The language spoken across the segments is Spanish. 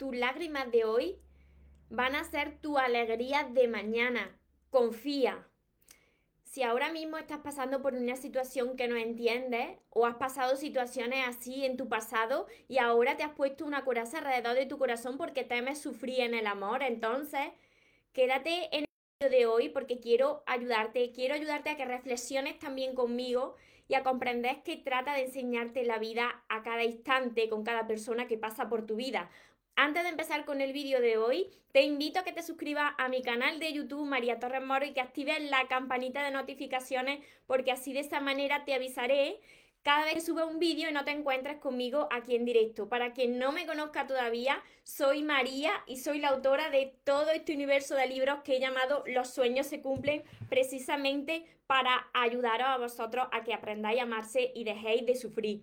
tus lágrimas de hoy van a ser tu alegría de mañana. Confía. Si ahora mismo estás pasando por una situación que no entiendes o has pasado situaciones así en tu pasado y ahora te has puesto una coraza alrededor de tu corazón porque temes sufrir en el amor, entonces quédate en el video de hoy porque quiero ayudarte, quiero ayudarte a que reflexiones también conmigo y a comprender que trata de enseñarte la vida a cada instante con cada persona que pasa por tu vida. Antes de empezar con el vídeo de hoy, te invito a que te suscribas a mi canal de YouTube María Torres Moro y que actives la campanita de notificaciones porque así de esta manera te avisaré cada vez que suba un vídeo y no te encuentres conmigo aquí en directo. Para quien no me conozca todavía, soy María y soy la autora de todo este universo de libros que he llamado Los sueños se cumplen precisamente para ayudaros a vosotros a que aprendáis a amarse y dejéis de sufrir.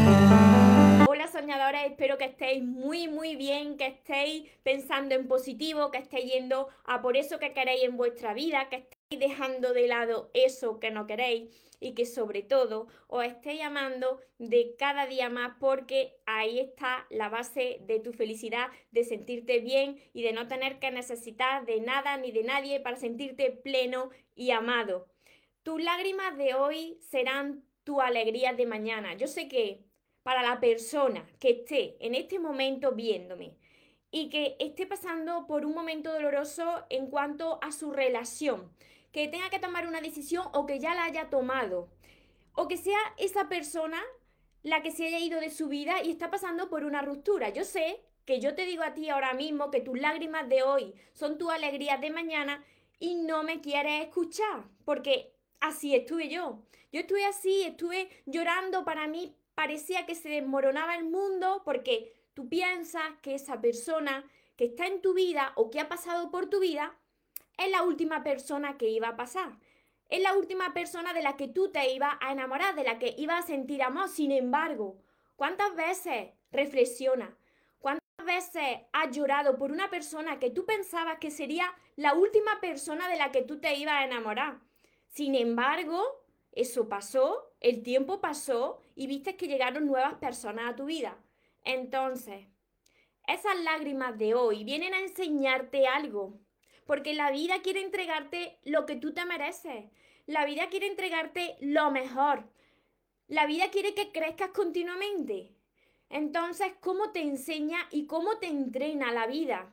espero que estéis muy, muy bien, que estéis pensando en positivo, que estéis yendo a por eso que queréis en vuestra vida, que estéis dejando de lado eso que no queréis y que sobre todo os estéis amando de cada día más porque ahí está la base de tu felicidad, de sentirte bien y de no tener que necesitar de nada ni de nadie para sentirte pleno y amado. Tus lágrimas de hoy serán tu alegría de mañana. Yo sé que para la persona que esté en este momento viéndome y que esté pasando por un momento doloroso en cuanto a su relación, que tenga que tomar una decisión o que ya la haya tomado, o que sea esa persona la que se haya ido de su vida y está pasando por una ruptura. Yo sé que yo te digo a ti ahora mismo que tus lágrimas de hoy son tu alegría de mañana y no me quieres escuchar, porque así estuve yo. Yo estuve así, estuve llorando para mí parecía que se desmoronaba el mundo porque tú piensas que esa persona que está en tu vida o que ha pasado por tu vida es la última persona que iba a pasar. Es la última persona de la que tú te ibas a enamorar, de la que ibas a sentir amor. Sin embargo, ¿cuántas veces reflexiona? ¿Cuántas veces has llorado por una persona que tú pensabas que sería la última persona de la que tú te ibas a enamorar? Sin embargo, eso pasó, el tiempo pasó y viste que llegaron nuevas personas a tu vida. Entonces, esas lágrimas de hoy vienen a enseñarte algo, porque la vida quiere entregarte lo que tú te mereces. La vida quiere entregarte lo mejor. La vida quiere que crezcas continuamente. Entonces, ¿cómo te enseña y cómo te entrena la vida?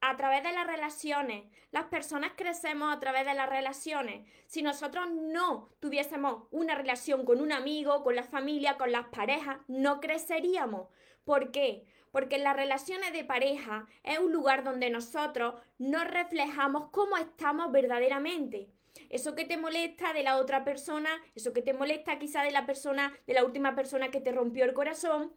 A través de las relaciones. Las personas crecemos a través de las relaciones. Si nosotros no tuviésemos una relación con un amigo, con la familia, con las parejas, no creceríamos. ¿Por qué? Porque las relaciones de pareja es un lugar donde nosotros nos reflejamos cómo estamos verdaderamente. Eso que te molesta de la otra persona, eso que te molesta quizá de la persona, de la última persona que te rompió el corazón,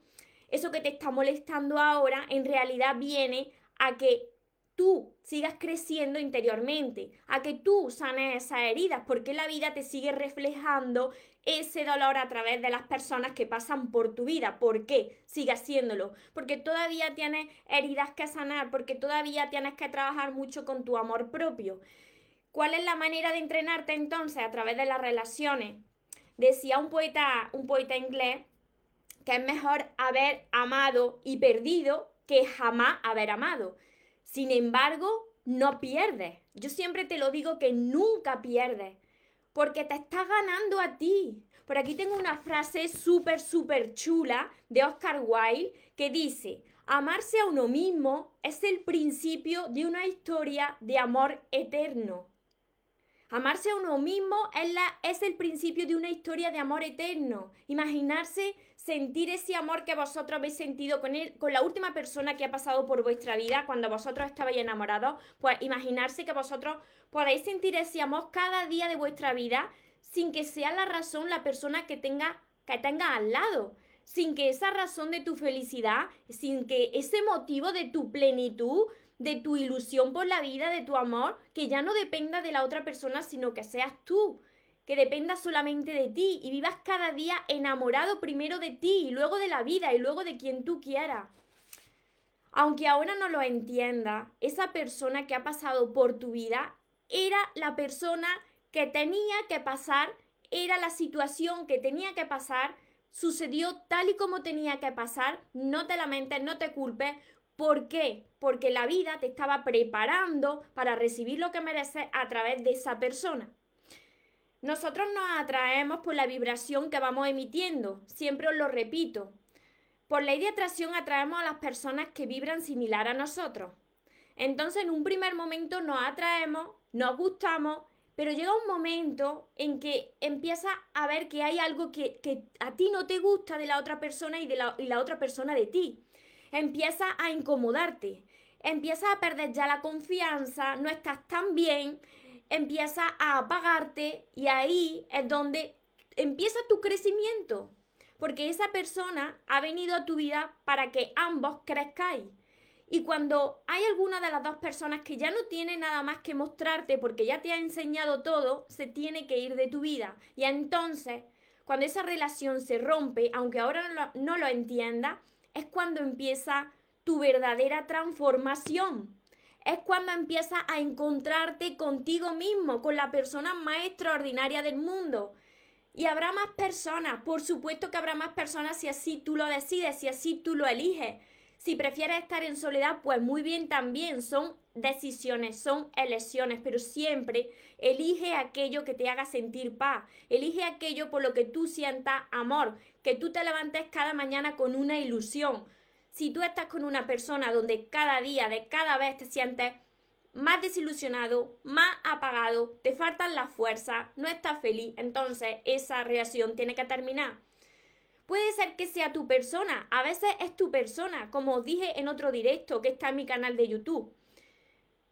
eso que te está molestando ahora, en realidad viene a que tú sigas creciendo interiormente, a que tú sanes esas heridas, porque la vida te sigue reflejando ese dolor a través de las personas que pasan por tu vida. ¿Por qué? Sigue haciéndolo. Porque todavía tienes heridas que sanar, porque todavía tienes que trabajar mucho con tu amor propio. ¿Cuál es la manera de entrenarte entonces? A través de las relaciones. Decía un poeta, un poeta inglés que es mejor haber amado y perdido que jamás haber amado. Sin embargo, no pierdes. Yo siempre te lo digo que nunca pierdes, porque te estás ganando a ti. Por aquí tengo una frase súper, súper chula de Oscar Wilde que dice, amarse a uno mismo es el principio de una historia de amor eterno. Amarse a uno mismo es, la, es el principio de una historia de amor eterno. Imaginarse sentir ese amor que vosotros habéis sentido con, él, con la última persona que ha pasado por vuestra vida cuando vosotros estabais enamorados, pues imaginarse que vosotros podáis sentir ese amor cada día de vuestra vida sin que sea la razón la persona que tenga, que tenga al lado sin que esa razón de tu felicidad, sin que ese motivo de tu plenitud de tu ilusión por la vida, de tu amor, que ya no dependa de la otra persona, sino que seas tú, que dependa solamente de ti y vivas cada día enamorado primero de ti y luego de la vida y luego de quien tú quieras. Aunque ahora no lo entienda, esa persona que ha pasado por tu vida era la persona que tenía que pasar, era la situación que tenía que pasar, sucedió tal y como tenía que pasar, no te lamentes, no te culpes. ¿Por qué? Porque la vida te estaba preparando para recibir lo que mereces a través de esa persona. Nosotros nos atraemos por la vibración que vamos emitiendo, siempre os lo repito. Por ley de atracción atraemos a las personas que vibran similar a nosotros. Entonces en un primer momento nos atraemos, nos gustamos, pero llega un momento en que empieza a ver que hay algo que, a ti no te gusta de la otra persona y, de y la otra persona de ti. Empieza a incomodarte, empieza a perder ya la confianza, no estás tan bien, empieza a apagarte y ahí es donde empieza tu crecimiento. Porque esa persona ha venido a tu vida para que ambos crezcáis. Y cuando hay alguna de las dos personas que ya no tiene nada más que mostrarte porque ya te ha enseñado todo, se tiene que ir de tu vida. Y entonces, cuando esa relación se rompe, aunque ahora no lo, no lo entienda, es cuando empieza tu verdadera transformación es cuando empiezas a encontrarte contigo mismo, con la persona más extraordinaria del mundo. Y habrá más personas, por supuesto que habrá más personas si así tú lo decides, si así tú lo eliges. Si prefieres estar en soledad, pues muy bien también, son decisiones, son elecciones, pero siempre elige aquello que te haga sentir paz, elige aquello por lo que tú sientas amor, que tú te levantes cada mañana con una ilusión, si tú estás con una persona donde cada día, de cada vez te sientes más desilusionado, más apagado, te faltan las fuerzas, no estás feliz, entonces esa reacción tiene que terminar. Puede ser que sea tu persona, a veces es tu persona, como os dije en otro directo que está en mi canal de YouTube.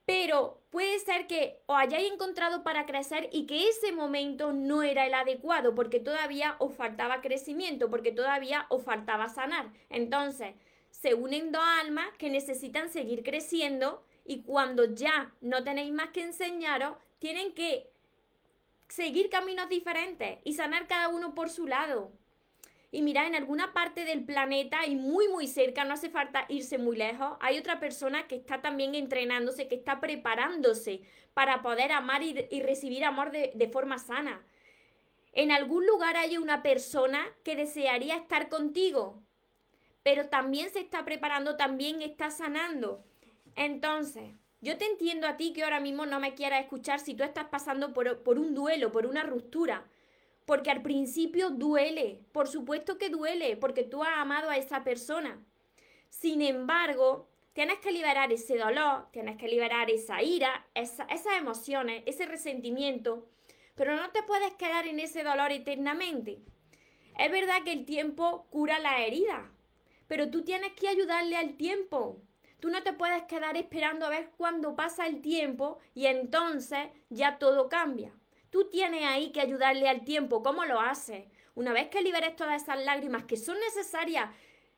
Pero puede ser que os hayáis encontrado para crecer y que ese momento no era el adecuado porque todavía os faltaba crecimiento, porque todavía os faltaba sanar. Entonces, se unen dos almas que necesitan seguir creciendo y cuando ya no tenéis más que enseñaros, tienen que seguir caminos diferentes y sanar cada uno por su lado. Y mira, en alguna parte del planeta y muy muy cerca, no hace falta irse muy lejos, hay otra persona que está también entrenándose, que está preparándose para poder amar y, recibir amor de, forma sana. En algún lugar hay una persona que desearía estar contigo, pero también se está preparando, también está sanando. Entonces, yo te entiendo a ti que ahora mismo no me quieras escuchar si tú estás pasando por un duelo, por una ruptura. Porque al principio duele, por supuesto que duele, porque tú has amado a esa persona. Sin embargo, tienes que liberar ese dolor, tienes que liberar esa ira, esas emociones, ese resentimiento, pero no te puedes quedar en ese dolor eternamente. Es verdad que el tiempo cura la herida, pero tú tienes que ayudarle al tiempo. Tú no te puedes quedar esperando a ver cuándo pasa el tiempo y entonces ya todo cambia. Tú tienes ahí que ayudarle al tiempo. ¿Cómo lo haces? Una vez que liberes todas esas lágrimas que son necesarias,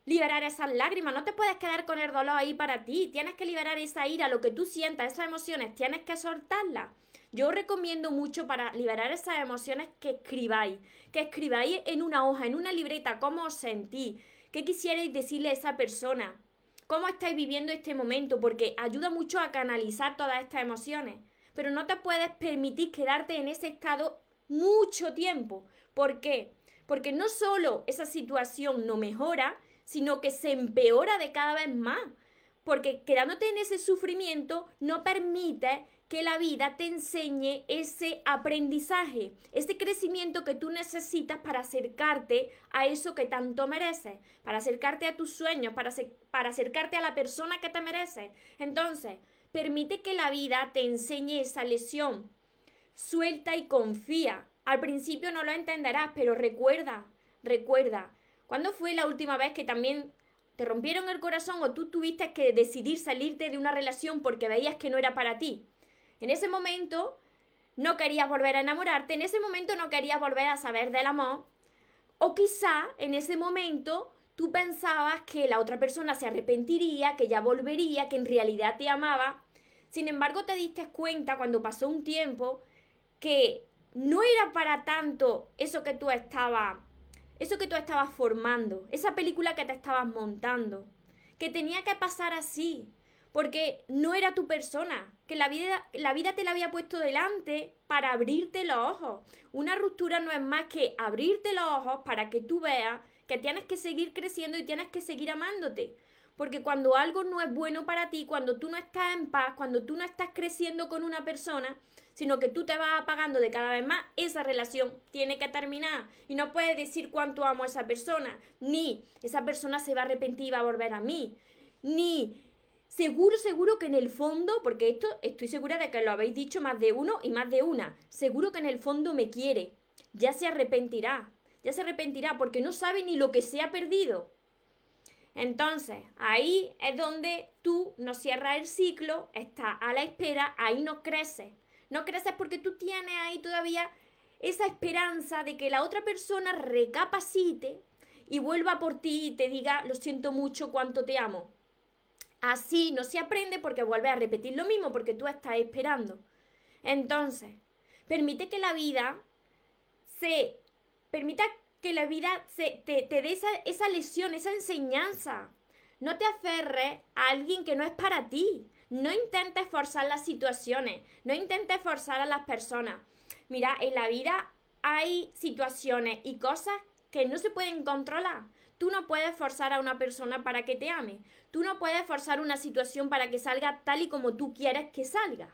liberar esas lágrimas, no te puedes quedar con el dolor ahí para ti. Tienes que liberar esa ira, lo que tú sientas, esas emociones, tienes que soltarlas. Yo recomiendo mucho para liberar esas emociones que escribáis, que escribáis en una hoja, en una libreta, cómo os sentís, ¿Qué quisierais decirle a esa persona? ¿Cómo estáis viviendo este momento? Porque ayuda mucho a canalizar todas estas emociones. Pero no te puedes permitir quedarte en ese estado mucho tiempo. ¿Por qué? Porque no solo esa situación no mejora, sino que se empeora de cada vez más. Porque quedándote en ese sufrimiento no permite que la vida te enseñe ese aprendizaje, ese crecimiento que tú necesitas para acercarte a eso que tanto mereces, para acercarte a tus sueños, para, para acercarte a la persona que te merece. Entonces, permite que la vida te enseñe esa lesión. Suelta y confía. Al principio no lo entenderás, pero recuerda, recuerda, ¿cuándo fue la última vez que también te rompieron el corazón o tú tuviste que decidir salirte de una relación porque veías que no era para ti? En ese momento no querías volver a enamorarte, en ese momento no querías volver a saber del amor, o quizá en ese momento tú pensabas que la otra persona se arrepentiría, que ya volvería, que en realidad te amaba. Sin embargo, te diste cuenta cuando pasó un tiempo que no era para tanto eso que tú estabas, eso que tú estabas formando, esa película que te estabas montando, que tenía que pasar así, porque no era tu persona, que la vida, la vida te la había puesto delante para abrirte los ojos. Una ruptura no es más que abrirte los ojos para que tú veas que tienes que seguir creciendo y tienes que seguir amándote. Porque cuando algo no es bueno para ti, cuando tú no estás en paz, cuando tú no estás creciendo con una persona, sino que tú te vas apagando de cada vez más, esa relación tiene que terminar. Y no puedes decir cuánto amo a esa persona, ni esa persona se va a arrepentir y va a volver a mí, ni seguro, seguro que en el fondo, porque esto estoy segura de que lo habéis dicho más de uno y más de una, seguro que en el fondo me quiere, ya se arrepentirá, ya se arrepentirá porque no sabe ni lo que se ha perdido. Entonces, ahí es donde tú no cierras el ciclo, estás a la espera, ahí no creces. No creces porque tú tienes ahí todavía esa esperanza de que la otra persona recapacite y vuelva por ti y te diga, lo siento mucho, cuánto te amo. Así no se aprende porque vuelve a repetir lo mismo porque tú estás esperando. Entonces, permite que la vida se permita que la vida se, te, dé esa, lesión, esa enseñanza. No te aferres a alguien que no es para ti. No intentes forzar las situaciones. No intentes forzar a las personas. Mira, en la vida hay situaciones y cosas que no se pueden controlar. Tú no puedes forzar a una persona para que te ame. Tú no puedes forzar una situación para que salga tal y como tú quieres que salga.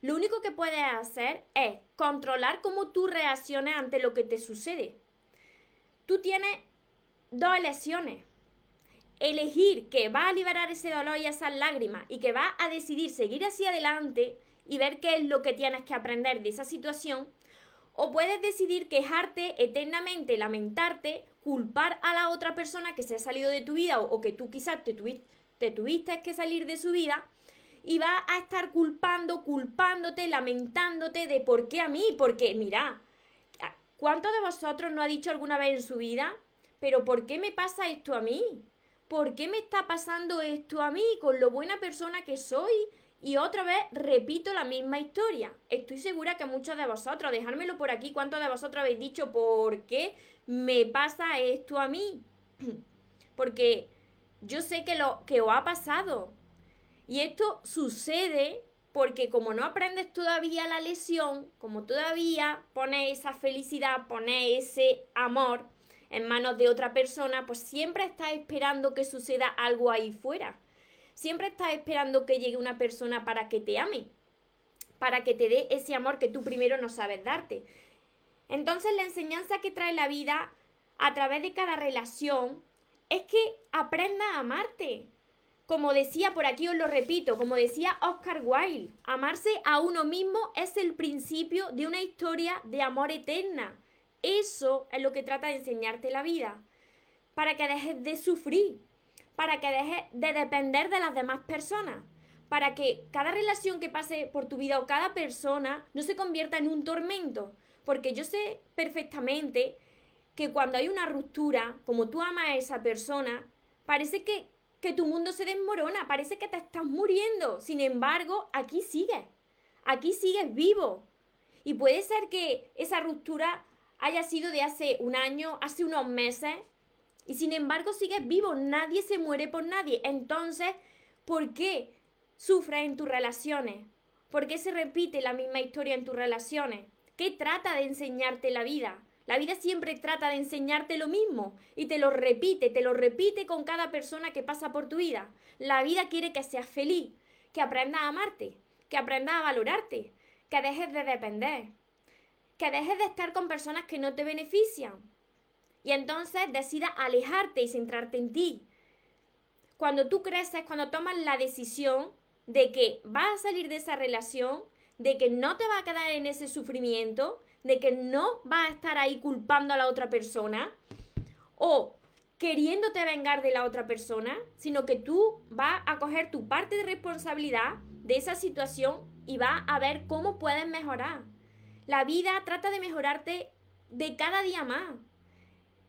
Lo único que puedes hacer es controlar cómo tú reacciones ante lo que te sucede. Tú tienes dos elecciones. Elegir que va a liberar ese dolor y esas lágrimas y que va a decidir seguir hacia adelante y ver qué es lo que tienes que aprender de esa situación. O puedes decidir quejarte eternamente, lamentarte culpar a la otra persona que se ha salido de tu vida o, que tú quizás te, te tuviste que salir de su vida y va a estar culpando, culpándote, lamentándote de por qué a mí, porque mira, ¿cuántos de vosotros no ha dicho alguna vez en su vida, pero por qué me pasa esto a mí? ¿Por qué me está pasando esto a mí con lo buena persona que soy? Y otra vez repito la misma historia. Estoy segura que muchos de vosotros, dejármelo por aquí, ¿cuántos de vosotros habéis dicho por qué me pasa esto a mí? Porque yo sé que lo que os ha pasado. Y esto sucede porque como no aprendes todavía la lesión, como todavía pones esa felicidad, pones ese amor en manos de otra persona, pues siempre estás esperando que suceda algo ahí fuera. Siempre estás esperando que llegue una persona para que te ame, para que te dé ese amor que tú primero no sabes darte. Entonces la enseñanza que trae la vida a través de cada relación es que aprenda a amarte. Como decía por aquí, os lo repito, como decía Oscar Wilde, amarse a uno mismo es el principio de una historia de amor eterna. Eso es lo que trata de enseñarte la vida, para que dejes de sufrir, para que dejes de depender de las demás personas, para que cada relación que pase por tu vida o cada persona no se convierta en un tormento, porque yo sé perfectamente que cuando hay una ruptura, como tú amas a esa persona, parece que, que tu mundo se desmorona, parece que te estás muriendo. Sin embargo, aquí sigues, aquí sigues vivo. Y puede ser que esa ruptura haya sido de hace un año, hace unos meses, y sin embargo sigues vivo, nadie se muere por nadie. Entonces, ¿por qué sufres en tus relaciones? ¿Por qué se repite la misma historia en tus relaciones? ¿Qué trata de enseñarte la vida? La vida siempre trata de enseñarte lo mismo y te lo repite, te lo repite con cada persona que pasa por tu vida. La vida quiere que seas feliz, que aprendas a amarte, que aprendas a valorarte, que dejes de depender, que dejes de estar con personas que no te benefician, y entonces decidas alejarte y centrarte en ti. Cuando tú creces, cuando tomas la decisión de que vas a salir de esa relación, de que no te va a quedar en ese sufrimiento, de que no vas a estar ahí culpando a la otra persona o queriéndote vengar de la otra persona, sino que tú vas a coger tu parte de responsabilidad de esa situación y vas a ver cómo puedes mejorar. La vida trata de mejorarte de cada día más.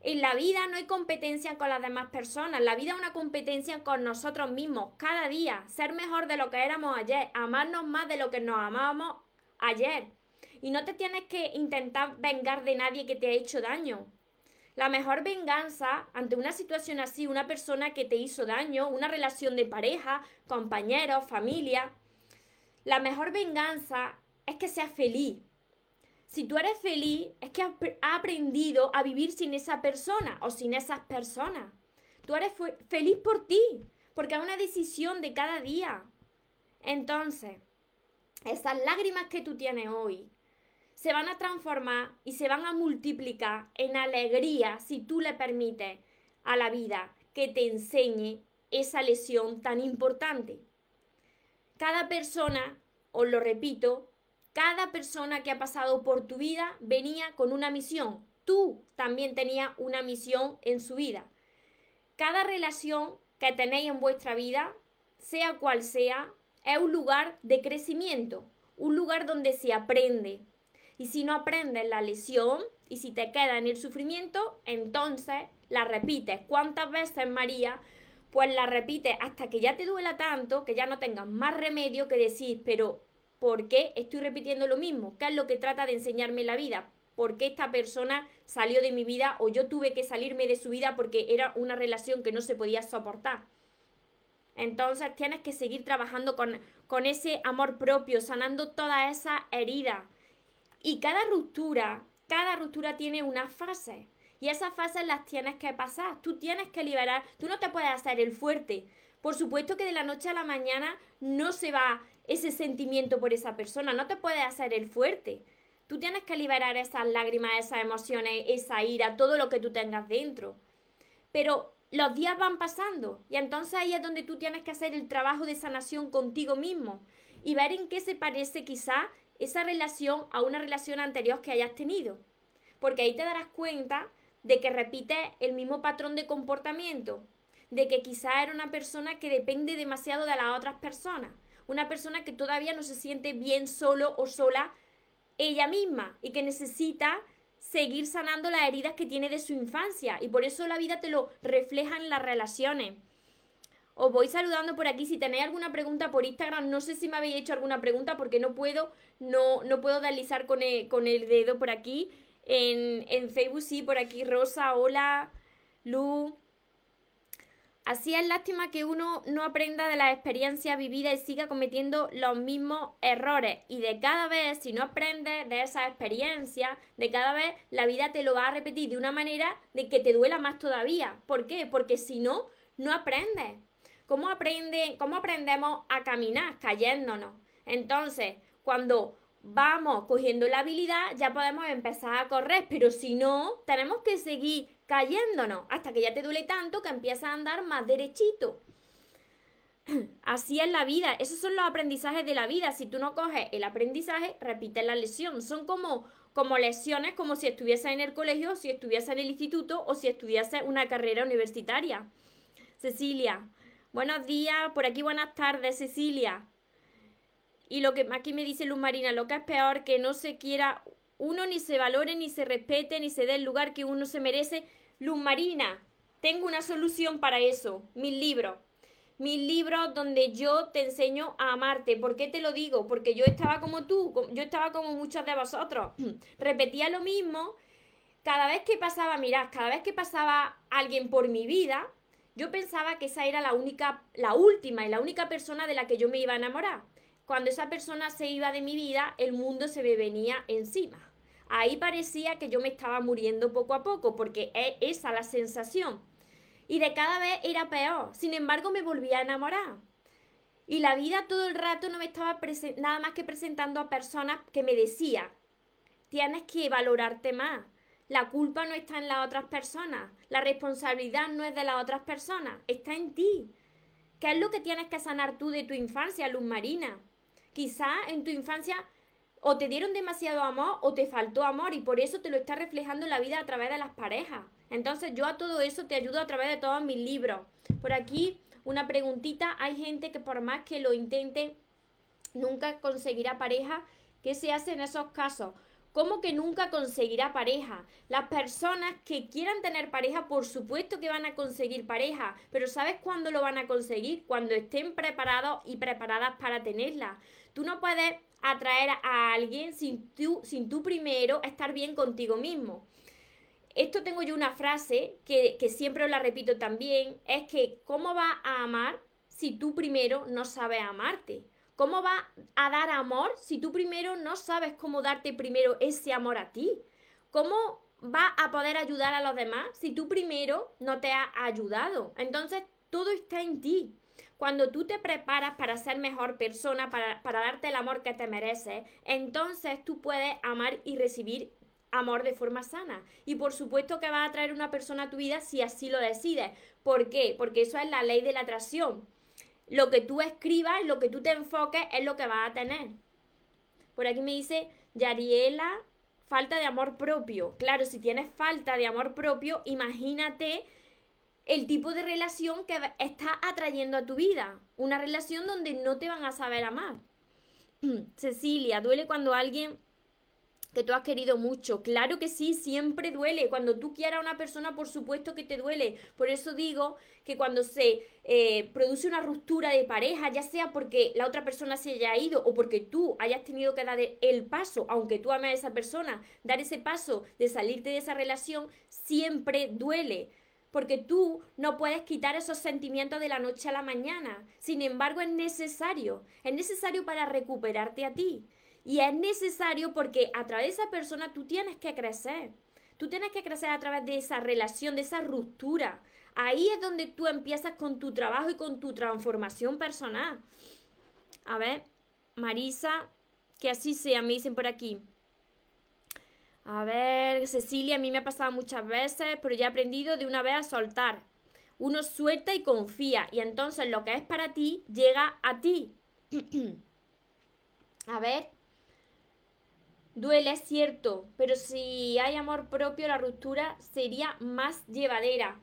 En la vida no hay competencia con las demás personas, la vida es una competencia con nosotros mismos, cada día, ser mejor de lo que éramos ayer, amarnos más de lo que nos amábamos ayer. Y no te tienes que intentar vengar de nadie que te ha hecho daño. La mejor venganza ante una situación así, una persona que te hizo daño, una relación de pareja, compañeros, familia, la mejor venganza es que seas feliz, si tú eres feliz, es que has aprendido a vivir sin esa persona o sin esas personas. Tú eres feliz por ti, porque es una decisión de cada día. Entonces, esas lágrimas que tú tienes hoy se van a transformar y se van a multiplicar en alegría si tú le permites a la vida que te enseñe esa lesión tan importante. Cada persona, os lo repito, cada persona que ha pasado por tu vida venía con una misión. Tú también tenías una misión en su vida. Cada relación que tenéis en vuestra vida, sea cual sea, es un lugar de crecimiento, un lugar donde se aprende. Y si no aprendes la lesión y si te queda en el sufrimiento, entonces la repites. ¿Cuántas veces, María? Pues la repites hasta que ya te duela tanto, que ya no tengas más remedio que decir, pero ¿Por qué estoy repitiendo lo mismo? ¿Qué es lo que trata de enseñarme la vida? ¿Por qué esta persona salió de mi vida o yo tuve que salirme de su vida porque era una relación que no se podía soportar? Entonces tienes que seguir trabajando con, con ese amor propio, sanando toda esa herida. Y cada ruptura, cada ruptura tiene una fase. Y esas fases las tienes que pasar. Tú tienes que liberar. Tú no te puedes hacer el fuerte. Por supuesto que de la noche a la mañana no se va ese sentimiento por esa persona, no te puedes hacer el fuerte. Tú tienes que liberar esas lágrimas, esas emociones, esa ira, todo lo que tú tengas dentro. Pero los días van pasando y entonces ahí es donde tú tienes que hacer el trabajo de sanación contigo mismo y ver en qué se parece quizá esa relación a una relación anterior que hayas tenido. Porque ahí te darás cuenta de que repites el mismo patrón de comportamiento, de que quizá era una persona que depende demasiado de las otras personas una persona que todavía no se siente bien solo o sola ella misma y que necesita seguir sanando las heridas que tiene de su infancia y por eso la vida te lo refleja en las relaciones. Os voy saludando por aquí. Si tenéis alguna pregunta por Instagram, no sé si me habéis hecho alguna pregunta porque no puedo, no, no puedo deslizar con el, con el dedo por aquí. En, en Facebook sí, por aquí Rosa, hola, Lu, Así es lástima que uno no aprenda de la experiencia vivida y siga cometiendo los mismos errores. Y de cada vez, si no aprendes de esa experiencia, de cada vez la vida te lo va a repetir de una manera de que te duela más todavía. ¿Por qué? Porque si no, no aprendes. ¿Cómo, aprende, ¿Cómo aprendemos a caminar? Cayéndonos. Entonces, cuando vamos cogiendo la habilidad, ya podemos empezar a correr, pero si no, tenemos que seguir cayéndonos hasta que ya te duele tanto que empiezas a andar más derechito. Así es la vida, esos son los aprendizajes de la vida. Si tú no coges el aprendizaje, repites la lesión. Son como, como lesiones, como si estuviese en el colegio, si estuviese en el instituto o si estudiase una carrera universitaria. Cecilia, buenos días, por aquí buenas tardes, Cecilia. Y lo que aquí me dice Luz Marina, lo que es peor, que no se quiera uno ni se valore, ni se respete, ni se dé el lugar que uno se merece. Luz Marina, tengo una solución para eso, mis libros. Mis libros donde yo te enseño a amarte. ¿Por qué te lo digo? Porque yo estaba como tú, yo estaba como muchos de vosotros. Repetía lo mismo. Cada vez que pasaba, mirad, cada vez que pasaba alguien por mi vida, yo pensaba que esa era la única, la última y la única persona de la que yo me iba a enamorar cuando esa persona se iba de mi vida, el mundo se me venía encima. Ahí parecía que yo me estaba muriendo poco a poco, porque es esa la sensación. Y de cada vez era peor. Sin embargo, me volvía a enamorar. Y la vida todo el rato no me estaba nada más que presentando a personas que me decían, tienes que valorarte más. La culpa no está en las otras personas. La responsabilidad no es de las otras personas. Está en ti. ¿Qué es lo que tienes que sanar tú de tu infancia, Luz Marina? Quizá en tu infancia o te dieron demasiado amor o te faltó amor y por eso te lo está reflejando la vida a través de las parejas. Entonces yo a todo eso te ayudo a través de todos mis libros. Por aquí una preguntita, hay gente que por más que lo intente nunca conseguirá pareja. ¿Qué se hace en esos casos? ¿Cómo que nunca conseguirá pareja? Las personas que quieran tener pareja, por supuesto que van a conseguir pareja, pero ¿sabes cuándo lo van a conseguir? Cuando estén preparados y preparadas para tenerla. Tú no puedes atraer a alguien sin tú, sin tú primero estar bien contigo mismo. Esto tengo yo una frase que, que siempre os la repito también, es que ¿cómo vas a amar si tú primero no sabes amarte? ¿Cómo va a dar amor si tú primero no sabes cómo darte primero ese amor a ti? ¿Cómo va a poder ayudar a los demás si tú primero no te has ayudado? Entonces, todo está en ti. Cuando tú te preparas para ser mejor persona, para, para darte el amor que te mereces, entonces tú puedes amar y recibir amor de forma sana. Y por supuesto que va a traer una persona a tu vida si así lo decides. ¿Por qué? Porque eso es la ley de la atracción lo que tú escribas, lo que tú te enfoques es lo que vas a tener. Por aquí me dice Yariela, falta de amor propio. Claro, si tienes falta de amor propio, imagínate el tipo de relación que estás atrayendo a tu vida. Una relación donde no te van a saber amar. Cecilia, duele cuando alguien que tú has querido mucho. Claro que sí, siempre duele. Cuando tú quieras a una persona, por supuesto que te duele. Por eso digo que cuando se eh, produce una ruptura de pareja, ya sea porque la otra persona se haya ido o porque tú hayas tenido que dar el paso, aunque tú ames a esa persona, dar ese paso de salirte de esa relación, siempre duele. Porque tú no puedes quitar esos sentimientos de la noche a la mañana. Sin embargo, es necesario. Es necesario para recuperarte a ti. Y es necesario porque a través de esa persona tú tienes que crecer. Tú tienes que crecer a través de esa relación, de esa ruptura. Ahí es donde tú empiezas con tu trabajo y con tu transformación personal. A ver, Marisa, que así sea, me dicen por aquí. A ver, Cecilia, a mí me ha pasado muchas veces, pero ya he aprendido de una vez a soltar. Uno suelta y confía, y entonces lo que es para ti llega a ti. a ver, Duele, es cierto, pero si hay amor propio, la ruptura sería más llevadera.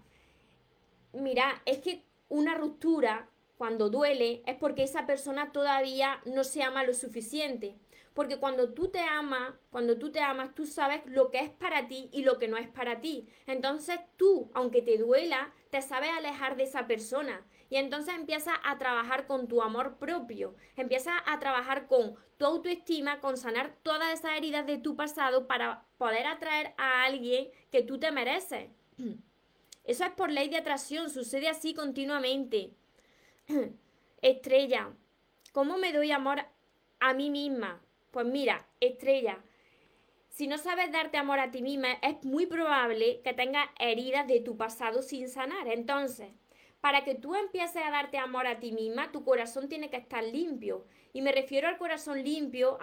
Mira, es que una ruptura, cuando duele, es porque esa persona todavía no se ama lo suficiente. Porque cuando tú te amas, cuando tú te amas, tú sabes lo que es para ti y lo que no es para ti. Entonces tú, aunque te duela, te sabes alejar de esa persona. Y entonces empiezas a trabajar con tu amor propio, empiezas a trabajar con tu autoestima, con sanar todas esas heridas de tu pasado para poder atraer a alguien que tú te mereces. Eso es por ley de atracción, sucede así continuamente. Estrella, ¿cómo me doy amor a mí misma? Pues mira, estrella, si no sabes darte amor a ti misma, es muy probable que tengas heridas de tu pasado sin sanar. Entonces, para que tú empieces a darte amor a ti misma, tu corazón tiene que estar limpio. Y me refiero al corazón limpio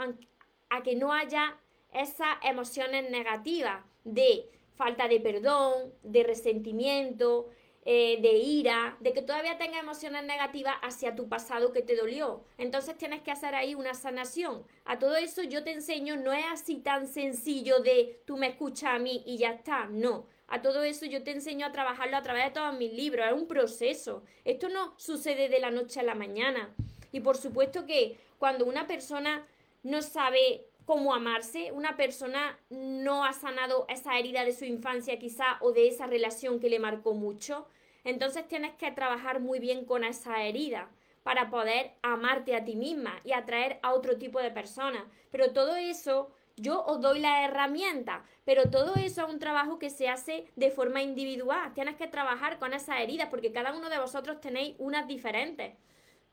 a, que no haya esas emociones negativas de falta de perdón, de resentimiento, eh, de ira, de que todavía tengas emociones negativas hacia tu pasado que te dolió. Entonces tienes que hacer ahí una sanación. A todo eso yo te enseño, no es así tan sencillo de tú me escuchas a mí y ya está, no. A todo eso yo te enseño a trabajarlo a través de todos mis libros, es un proceso. Esto no sucede de la noche a la mañana. Y por supuesto que cuando una persona no sabe cómo amarse, una persona no ha sanado esa herida de su infancia quizá o de esa relación que le marcó mucho, entonces tienes que trabajar muy bien con esa herida para poder amarte a ti misma y atraer a otro tipo de personas. Pero todo eso yo os doy la herramienta, pero todo eso es un trabajo que se hace de forma individual. Tienes que trabajar con esas heridas porque cada uno de vosotros tenéis unas diferentes.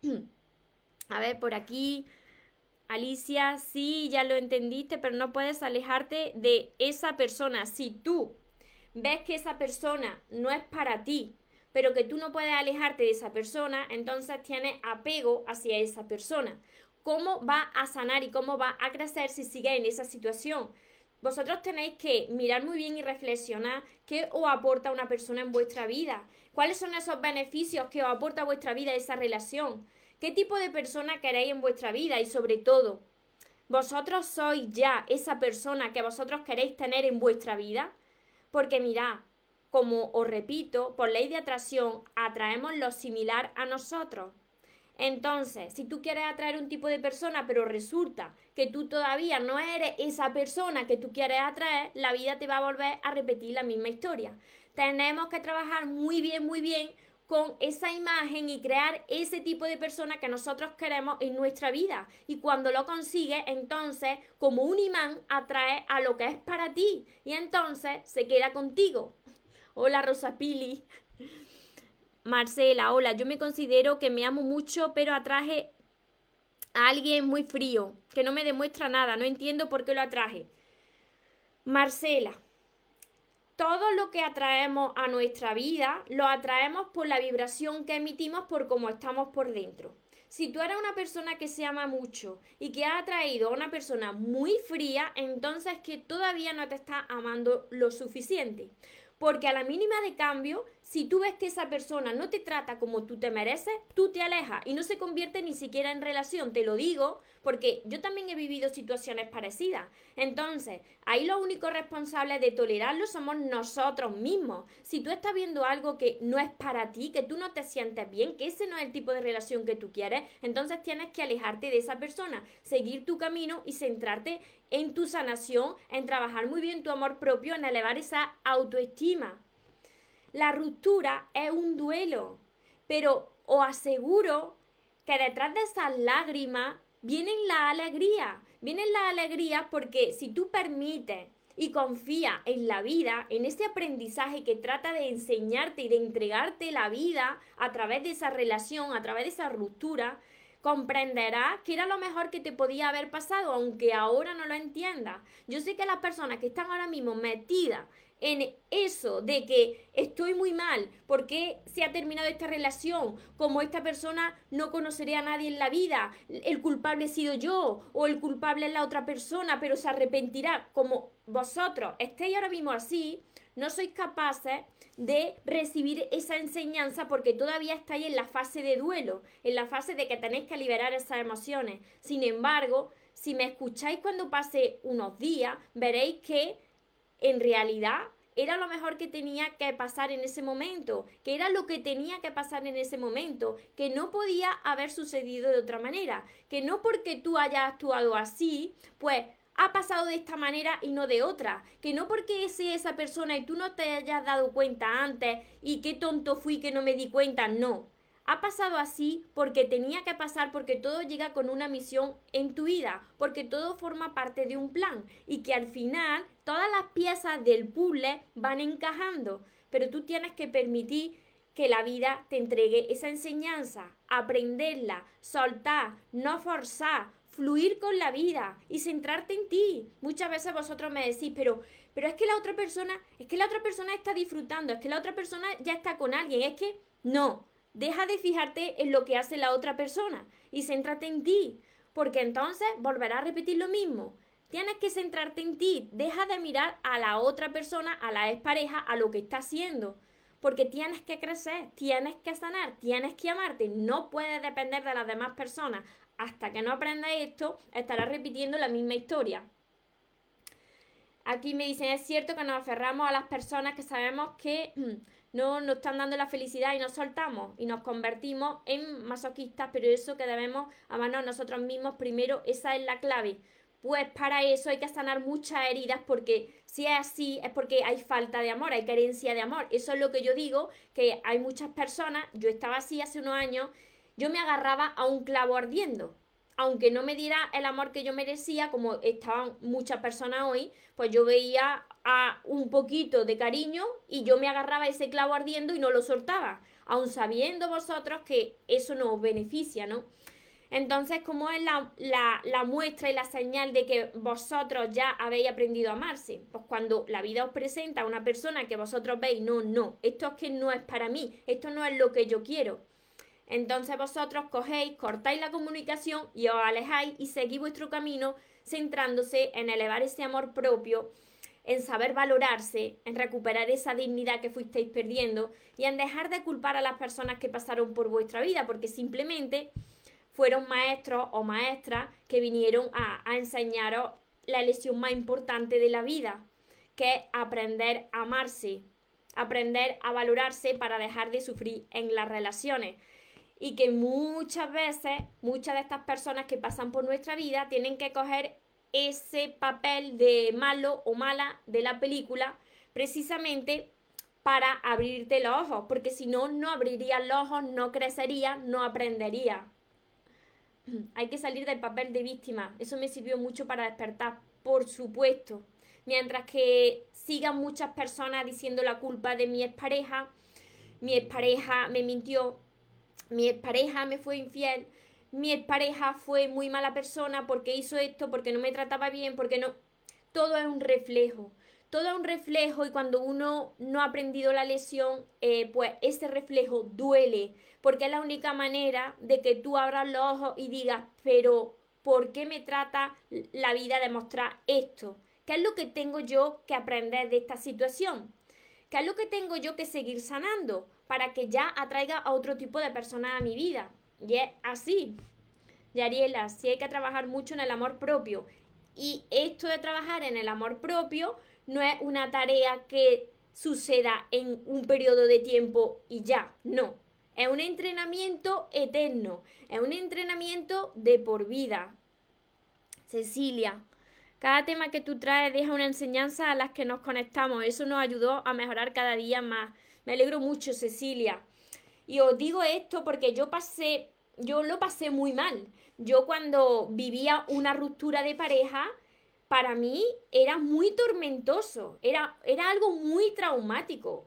A ver, por aquí, Alicia, sí, ya lo entendiste, pero no puedes alejarte de esa persona. Si tú ves que esa persona no es para ti, pero que tú no puedes alejarte de esa persona, entonces tienes apego hacia esa persona cómo va a sanar y cómo va a crecer si sigue en esa situación. Vosotros tenéis que mirar muy bien y reflexionar qué os aporta una persona en vuestra vida, cuáles son esos beneficios que os aporta vuestra vida esa relación, qué tipo de persona queréis en vuestra vida y sobre todo, vosotros sois ya esa persona que vosotros queréis tener en vuestra vida, porque mirad, como os repito, por ley de atracción atraemos lo similar a nosotros. Entonces, si tú quieres atraer un tipo de persona, pero resulta que tú todavía no eres esa persona que tú quieres atraer, la vida te va a volver a repetir la misma historia. Tenemos que trabajar muy bien, muy bien con esa imagen y crear ese tipo de persona que nosotros queremos en nuestra vida. Y cuando lo consigues, entonces, como un imán, atrae a lo que es para ti. Y entonces se queda contigo. Hola Rosa Pili. Marcela, hola, yo me considero que me amo mucho, pero atraje a alguien muy frío, que no me demuestra nada, no entiendo por qué lo atraje. Marcela, todo lo que atraemos a nuestra vida lo atraemos por la vibración que emitimos por cómo estamos por dentro. Si tú eres una persona que se ama mucho y que ha atraído a una persona muy fría, entonces que todavía no te está amando lo suficiente. Porque a la mínima de cambio si tú ves que esa persona no te trata como tú te mereces, tú te alejas y no se convierte ni siquiera en relación. Te lo digo porque yo también he vivido situaciones parecidas. Entonces, ahí los únicos responsables de tolerarlo somos nosotros mismos. Si tú estás viendo algo que no es para ti, que tú no te sientes bien, que ese no es el tipo de relación que tú quieres, entonces tienes que alejarte de esa persona, seguir tu camino y centrarte en tu sanación, en trabajar muy bien tu amor propio, en elevar esa autoestima. La ruptura es un duelo, pero os aseguro que detrás de esas lágrimas vienen la alegría. Vienen la alegría porque si tú permites y confías en la vida, en ese aprendizaje que trata de enseñarte y de entregarte la vida a través de esa relación, a través de esa ruptura, comprenderás que era lo mejor que te podía haber pasado, aunque ahora no lo entiendas. Yo sé que las personas que están ahora mismo metidas en eso de que estoy muy mal, porque se ha terminado esta relación, como esta persona no conoceré a nadie en la vida, el culpable he sido yo o el culpable es la otra persona, pero se arrepentirá, como vosotros. Estéis ahora mismo así, no sois capaces de recibir esa enseñanza porque todavía estáis en la fase de duelo, en la fase de que tenéis que liberar esas emociones. Sin embargo, si me escucháis cuando pase unos días, veréis que en realidad era lo mejor que tenía que pasar en ese momento, que era lo que tenía que pasar en ese momento, que no podía haber sucedido de otra manera, que no porque tú hayas actuado así, pues ha pasado de esta manera y no de otra, que no porque ese esa persona y tú no te hayas dado cuenta antes y qué tonto fui que no me di cuenta, no. Ha pasado así porque tenía que pasar, porque todo llega con una misión en tu vida, porque todo forma parte de un plan y que al final todas las piezas del puzzle van encajando, pero tú tienes que permitir que la vida te entregue esa enseñanza, aprenderla, soltar, no forzar, fluir con la vida y centrarte en ti. Muchas veces vosotros me decís, pero pero es que la otra persona, es que la otra persona está disfrutando, es que la otra persona ya está con alguien, es que no, Deja de fijarte en lo que hace la otra persona y céntrate en ti, porque entonces volverá a repetir lo mismo. Tienes que centrarte en ti, deja de mirar a la otra persona, a la expareja, a lo que está haciendo, porque tienes que crecer, tienes que sanar, tienes que amarte, no puedes depender de las demás personas. Hasta que no aprendas esto, estarás repitiendo la misma historia. Aquí me dicen, es cierto que nos aferramos a las personas que sabemos que no nos están dando la felicidad y nos soltamos y nos convertimos en masoquistas, pero eso que debemos amarnos nosotros mismos primero, esa es la clave. Pues para eso hay que sanar muchas heridas porque si es así es porque hay falta de amor, hay carencia de amor. Eso es lo que yo digo, que hay muchas personas, yo estaba así hace unos años, yo me agarraba a un clavo ardiendo. Aunque no me diera el amor que yo merecía, como estaban muchas personas hoy, pues yo veía a un poquito de cariño y yo me agarraba ese clavo ardiendo y no lo soltaba, aun sabiendo vosotros que eso no os beneficia, ¿no? Entonces, ¿cómo es la, la, muestra y la señal de que vosotros ya habéis aprendido a amarse? Pues cuando la vida os presenta a una persona que vosotros veis, no, no, esto es que no es para mí, esto no es lo que yo quiero. Entonces vosotros cogéis, cortáis la comunicación y os alejáis y seguís vuestro camino centrándose en elevar ese amor propio en saber valorarse, en recuperar esa dignidad que fuisteis perdiendo y en dejar de culpar a las personas que pasaron por vuestra vida, porque simplemente fueron maestros o maestras que vinieron a, enseñaros la lección más importante de la vida, que es aprender a amarse, aprender a valorarse para dejar de sufrir en las relaciones. Y que muchas veces, muchas de estas personas que pasan por nuestra vida tienen que coger ese papel de malo o mala de la película precisamente para abrirte los ojos, porque si no, no abrirías los ojos, no crecería, no aprendería. Hay que salir del papel de víctima. Eso me sirvió mucho para despertar, por supuesto. Mientras que sigan muchas personas diciendo la culpa de mi expareja, mi expareja me mintió, mi expareja me fue infiel, mi expareja fue muy mala persona porque hizo esto, porque no me trataba bien, porque no... Todo es un reflejo. Todo es un reflejo y cuando uno no ha aprendido la lesión, eh, pues ese reflejo duele, porque es la única manera de que tú abras los ojos y digas, pero ¿por qué me trata la vida de mostrar esto? ¿Qué es lo que tengo yo que aprender de esta situación? ¿Qué es lo que tengo yo que seguir sanando para que ya atraiga a otro tipo de personas a mi vida? Y es así. Yariela, sí hay que trabajar mucho en el amor propio. Y esto de trabajar en el amor propio no es una tarea que suceda en un periodo de tiempo y ya, no. Es un entrenamiento eterno, es un entrenamiento de por vida. Cecilia, cada tema que tú traes deja una enseñanza a las que nos conectamos. Eso nos ayudó a mejorar cada día más. Me alegro mucho, Cecilia. Y os digo esto porque yo pasé, yo lo pasé muy mal. Yo cuando vivía una ruptura de pareja, para mí era muy tormentoso, era, era algo muy traumático.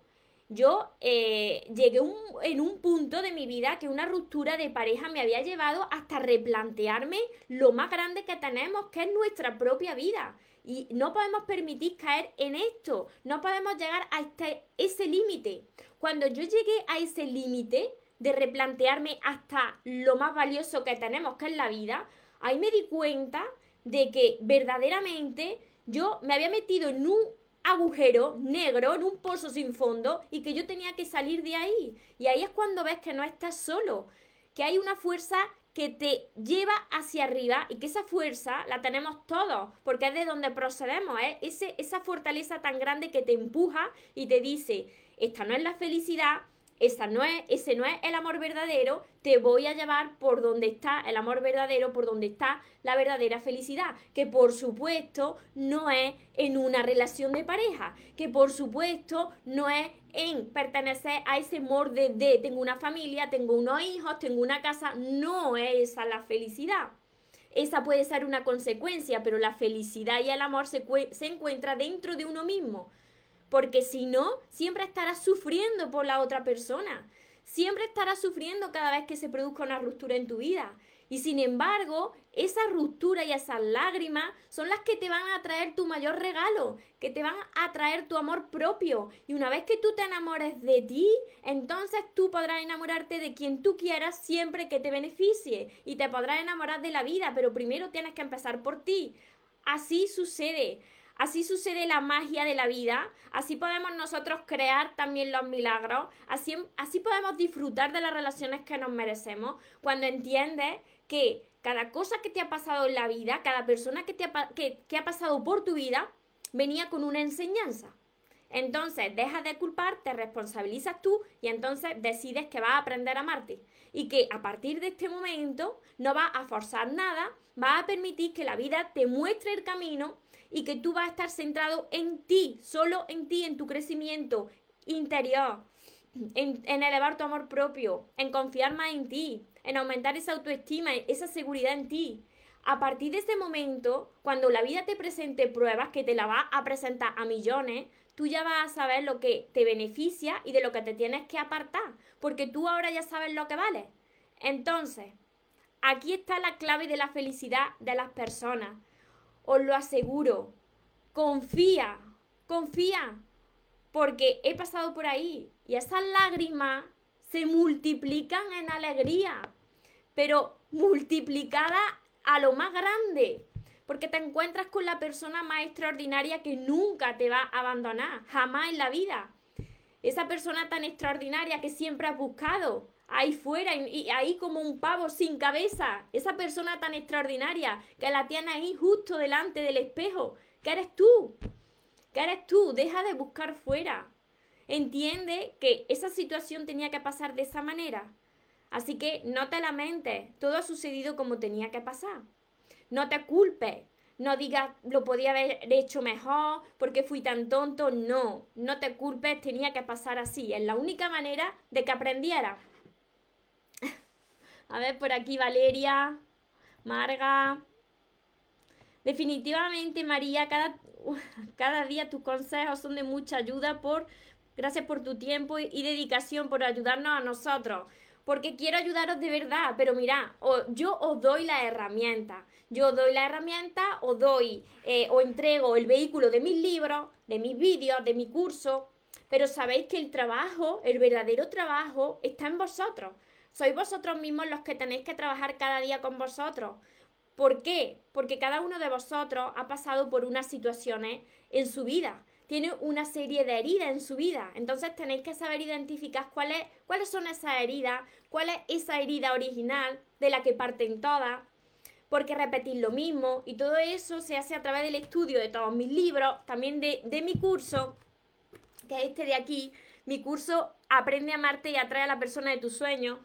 Yo eh, llegué en un punto de mi vida que una ruptura de pareja me había llevado hasta replantearme lo más grande que tenemos, que es nuestra propia vida. Y no podemos permitir caer en esto, no podemos llegar a este, ese límite. Cuando yo llegué a ese límite de replantearme hasta lo más valioso que tenemos, que es la vida, ahí me di cuenta de que verdaderamente yo me había metido en un agujero negro, en un pozo sin fondo y que yo tenía que salir de ahí. Y ahí es cuando ves que no estás solo, que hay una fuerza que te lleva hacia arriba y que esa fuerza la tenemos todos, porque es de donde procedemos, ¿eh? Ese, esa fortaleza tan grande que te empuja y te dice, esta no es la felicidad, no es, ese no es el amor verdadero, te voy a llevar por donde está el amor verdadero, por donde está la verdadera felicidad, que por supuesto no es en una relación de pareja, que por supuesto no es en pertenecer a ese morde de tengo una familia, tengo unos hijos, tengo una casa, no es esa la felicidad. Esa puede ser una consecuencia, pero la felicidad y el amor se, se encuentran dentro de uno mismo porque si no, siempre estarás sufriendo por la otra persona. Siempre estarás sufriendo cada vez que se produzca una ruptura en tu vida. Y sin embargo, esa ruptura y esas lágrimas son las que te van a traer tu mayor regalo, que te van a traer tu amor propio. Y una vez que tú te enamores de ti, entonces tú podrás enamorarte de quien tú quieras siempre que te beneficie. Y te podrás enamorar de la vida, pero primero tienes que empezar por ti. Así sucede. Así sucede la magia de la vida, así podemos nosotros crear también los milagros, así, así podemos disfrutar de las relaciones que nos merecemos cuando entiendes que cada cosa que te ha pasado en la vida, cada persona que, te ha, que, que ha pasado por tu vida, venía con una enseñanza. Entonces dejas de culpar, te responsabilizas tú y entonces decides que vas a aprender a amarte. Y que a partir de este momento no vas a forzar nada, vas a permitir que la vida te muestre el camino y que tú vas a estar centrado en ti, solo en ti, en tu crecimiento interior, en, elevar tu amor propio, en confiar más en ti, en aumentar esa autoestima, esa seguridad en ti. A partir de ese momento, cuando la vida te presente pruebas, que te la va a presentar a millones, tú ya vas a saber lo que te beneficia y de lo que te tienes que apartar, porque tú ahora ya sabes lo que vale. Entonces, aquí está la clave de la felicidad de las personas os lo aseguro. Confía, confía, porque he pasado por ahí y esas lágrimas se multiplican en alegría, pero multiplicada a lo más grande, porque te encuentras con la persona más extraordinaria que nunca te va a abandonar, jamás en la vida. Esa persona tan extraordinaria que siempre has buscado, ahí fuera y, ahí como un pavo sin cabeza. Esa persona tan extraordinaria que la tiene ahí justo delante del espejo. ¿Qué eres tú? ¿Qué eres tú? Deja de buscar fuera. Entiende que esa situación tenía que pasar de esa manera. Así que no te lamentes, todo ha sucedido como tenía que pasar. No te culpes, no digas lo podía haber hecho mejor porque fui tan tonto, no, no te culpes, tenía que pasar así, es la única manera de que aprendiera. A ver, por aquí Valeria, Marga. Definitivamente, María, cada, cada día tus consejos son de mucha ayuda por gracias por tu tiempo y dedicación, por ayudarnos a nosotros porque quiero ayudaros de verdad, pero mira, yo os doy la herramienta, yo doy la herramienta, os doy eh, o entrego el vehículo de mis libros, de mis vídeos, de mi curso, pero sabéis que el trabajo, el verdadero trabajo, está en vosotros. Sois vosotros mismos los que tenéis que trabajar cada día con vosotros. ¿Por qué? Porque cada uno de vosotros ha pasado por unas situaciones en su vida tiene una serie de heridas en su vida. Entonces tenéis que saber identificar cuáles, cuáles son esas heridas, cuál es esa herida original de la que parten todas, porque repetir lo mismo y todo eso se hace a través del estudio de todos mis libros, también de, de mi curso, que es este de aquí, mi curso Aprende a amarte y atrae a la persona de tus sueños,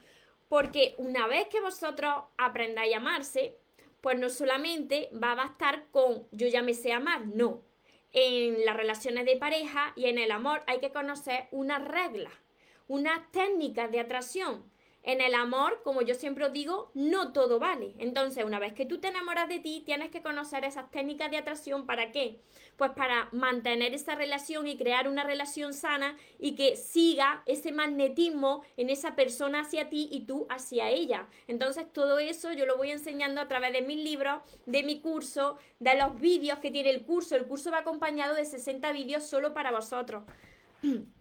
porque una vez que vosotros aprendáis a amarse, pues no solamente va a bastar con yo ya me sé amar, no, en las relaciones de pareja y en el amor hay que conocer unas reglas, unas técnicas de atracción. En el amor, como yo siempre os digo, no todo vale. Entonces, una vez que tú te enamoras de ti, tienes que conocer esas técnicas de atracción. ¿Para qué? Pues para mantener esa relación y crear una relación sana y que siga ese magnetismo en esa persona hacia ti y tú hacia ella. Entonces, todo eso yo lo voy enseñando a través de mis libros, de mi curso, de los vídeos que tiene el curso. El curso va acompañado de 60 vídeos solo para vosotros.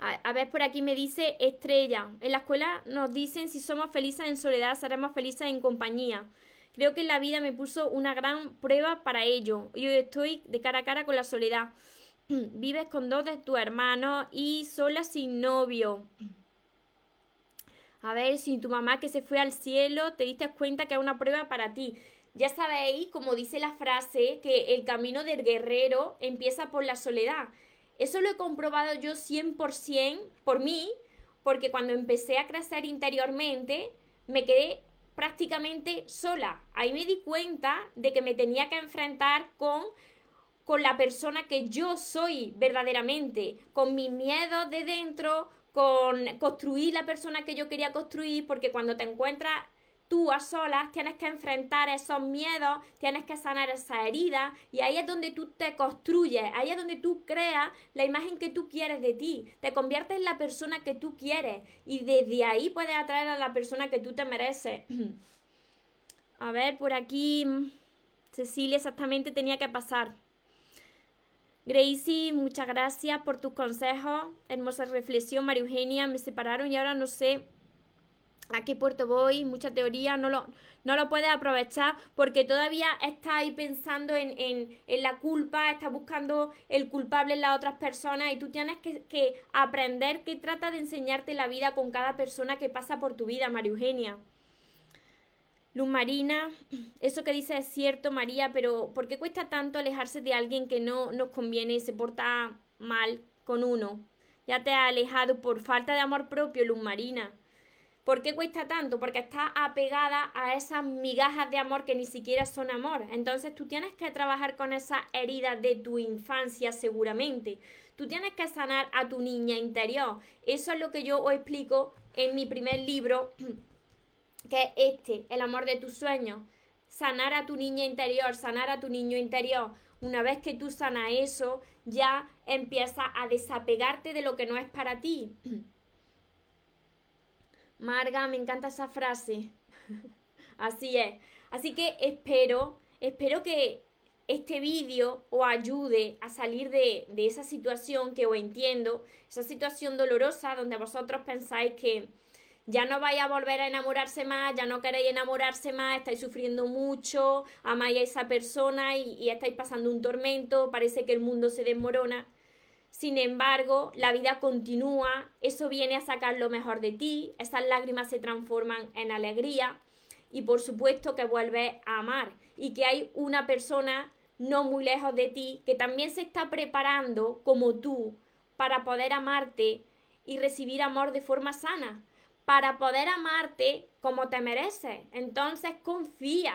A, ver, por aquí me dice Estrella. En la escuela nos dicen si somos felices en soledad, seremos felices en compañía. Creo que la vida me puso una gran prueba para ello. Yo estoy de cara a cara con la soledad. Vives con dos de tus hermanos y sola sin novio. A ver, si tu mamá que se fue al cielo te diste cuenta que es una prueba para ti. Ya sabéis, como dice la frase, que el camino del guerrero empieza por la soledad. Eso lo he comprobado yo 100% por mí, porque cuando empecé a crecer interiormente, me quedé prácticamente sola. Ahí me di cuenta de que me tenía que enfrentar con con la persona que yo soy verdaderamente, con mis miedos de dentro, con construir la persona que yo quería construir, porque cuando te encuentras tú a solas tienes que enfrentar esos miedos, tienes que sanar esa herida y ahí es donde tú te construyes, ahí es donde tú creas la imagen que tú quieres de ti, te conviertes en la persona que tú quieres y desde ahí puedes atraer a la persona que tú te mereces. A ver, por aquí Cecilia exactamente tenía que pasar. Gracie, muchas gracias por tus consejos. Hermosa reflexión, María Eugenia. Me separaron y ahora no sé a qué puerto voy, mucha teoría, no lo, no lo puedes aprovechar porque todavía estás ahí pensando en, en, en, la culpa, estás buscando el culpable en las otras personas y tú tienes que, que, aprender que trata de enseñarte la vida con cada persona que pasa por tu vida, María Eugenia. Luz Marina, eso que dice es cierto, María, pero ¿por qué cuesta tanto alejarse de alguien que no nos conviene y se porta mal con uno? Ya te has alejado por falta de amor propio, Luz Marina. ¿Por qué cuesta tanto? Porque está apegada a esas migajas de amor que ni siquiera son amor. Entonces tú tienes que trabajar con esas heridas de tu infancia seguramente. Tú tienes que sanar a tu niña interior. Eso es lo que yo os explico en mi primer libro, que es este, El amor de tus sueños. Sanar a tu niña interior, sanar a tu niño interior. Una vez que tú sanas eso, ya empiezas a desapegarte de lo que no es para ti. Marga, me encanta esa frase. Así es. Así que espero, espero que este vídeo os ayude a salir de, de, esa situación que os entiendo, esa situación dolorosa donde vosotros pensáis que ya no vais a volver a enamorarse más, ya no queréis enamorarse más, estáis sufriendo mucho, amáis a esa persona y, y estáis pasando un tormento, parece que el mundo se desmorona. Sin embargo, la vida continúa, eso viene a sacar lo mejor de ti, esas lágrimas se transforman en alegría y por supuesto que vuelves a amar y que hay una persona no muy lejos de ti que también se está preparando como tú para poder amarte y recibir amor de forma sana. para poder amarte como te mereces. Entonces confía,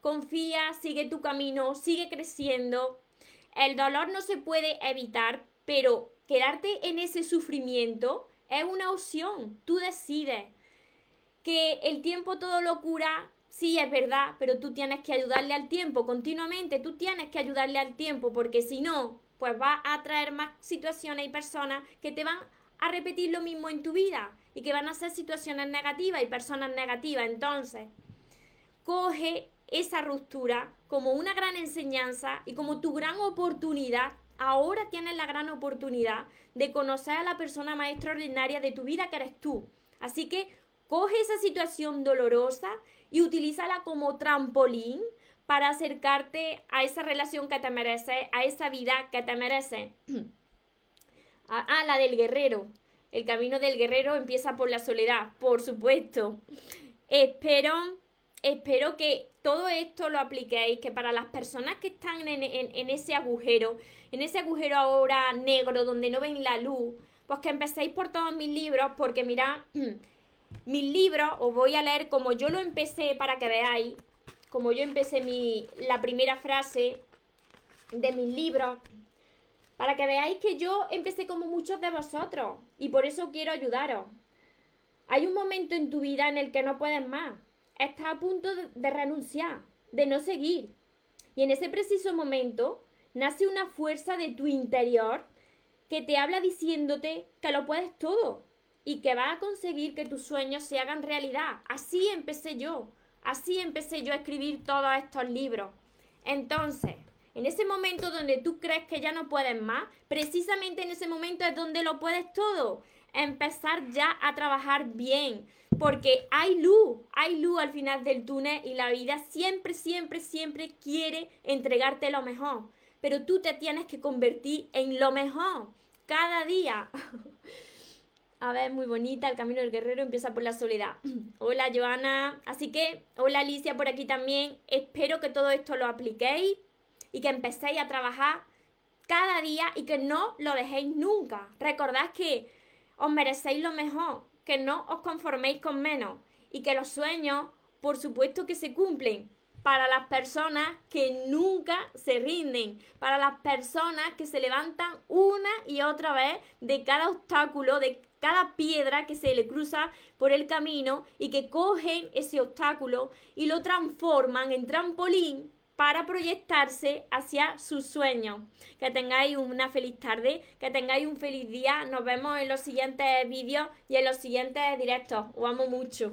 confía, sigue tu camino, sigue creciendo. El dolor no se puede evitar, pero quedarte en ese sufrimiento es una opción. Tú decides que el tiempo todo lo cura. Sí, es verdad, pero tú tienes que ayudarle al tiempo continuamente, tú tienes que ayudarle al tiempo, porque si no, pues va a traer más situaciones y personas que te van a repetir lo mismo en tu vida y que van a ser situaciones negativas y personas negativas. Entonces, coge esa ruptura como una gran enseñanza y como tu gran oportunidad. Ahora tienes la gran oportunidad de conocer a la persona más extraordinaria de tu vida que eres tú. Así que coge esa situación dolorosa y utilízala como trampolín para acercarte a esa relación que te merece, a esa vida que te merece. ah, la del guerrero. El camino del guerrero empieza por la soledad, por supuesto. Espero, espero que todo esto lo apliquéis, que para las personas que están en ese agujero, en ese agujero ahora negro donde no ven la luz, pues que empecéis por todos mis libros, porque mirad, mis libros os voy a leer como yo lo empecé para que veáis, como yo empecé mi, la primera frase de mis libros, para que veáis que yo empecé como muchos de vosotros y por eso quiero ayudaros. Hay un momento en tu vida en el que no puedes más. Estás a punto de, de renunciar, de no seguir. Y en ese preciso momento nace una fuerza de tu interior que te habla diciéndote que lo puedes todo y que vas a conseguir que tus sueños se hagan realidad. Así empecé yo. Así empecé yo a escribir todos estos libros. Entonces, en ese momento donde tú crees que ya no puedes más, precisamente en ese momento es donde lo puedes todo. Empezar ya a trabajar bien, porque hay luz, hay luz al final del túnel y la vida siempre, siempre, siempre quiere entregarte lo mejor. Pero tú te tienes que convertir en lo mejor cada día. A ver, muy bonita, el camino del guerrero empieza por la soledad. Hola Joana, así que hola Alicia por aquí también. Espero que todo esto lo apliquéis y que empecéis a trabajar cada día y que no lo dejéis nunca. Recordad que os merecéis lo mejor, que no os conforméis con menos y que los sueños, por supuesto que se cumplen para las personas que nunca se rinden, para las personas que se levantan una y otra vez de cada obstáculo, de cada piedra que se le cruza por el camino y que cogen ese obstáculo y lo transforman en trampolín para proyectarse hacia sus sueños. Que tengáis una feliz tarde, que tengáis un feliz día. Nos vemos en los siguientes vídeos y en los siguientes directos. Os amo mucho.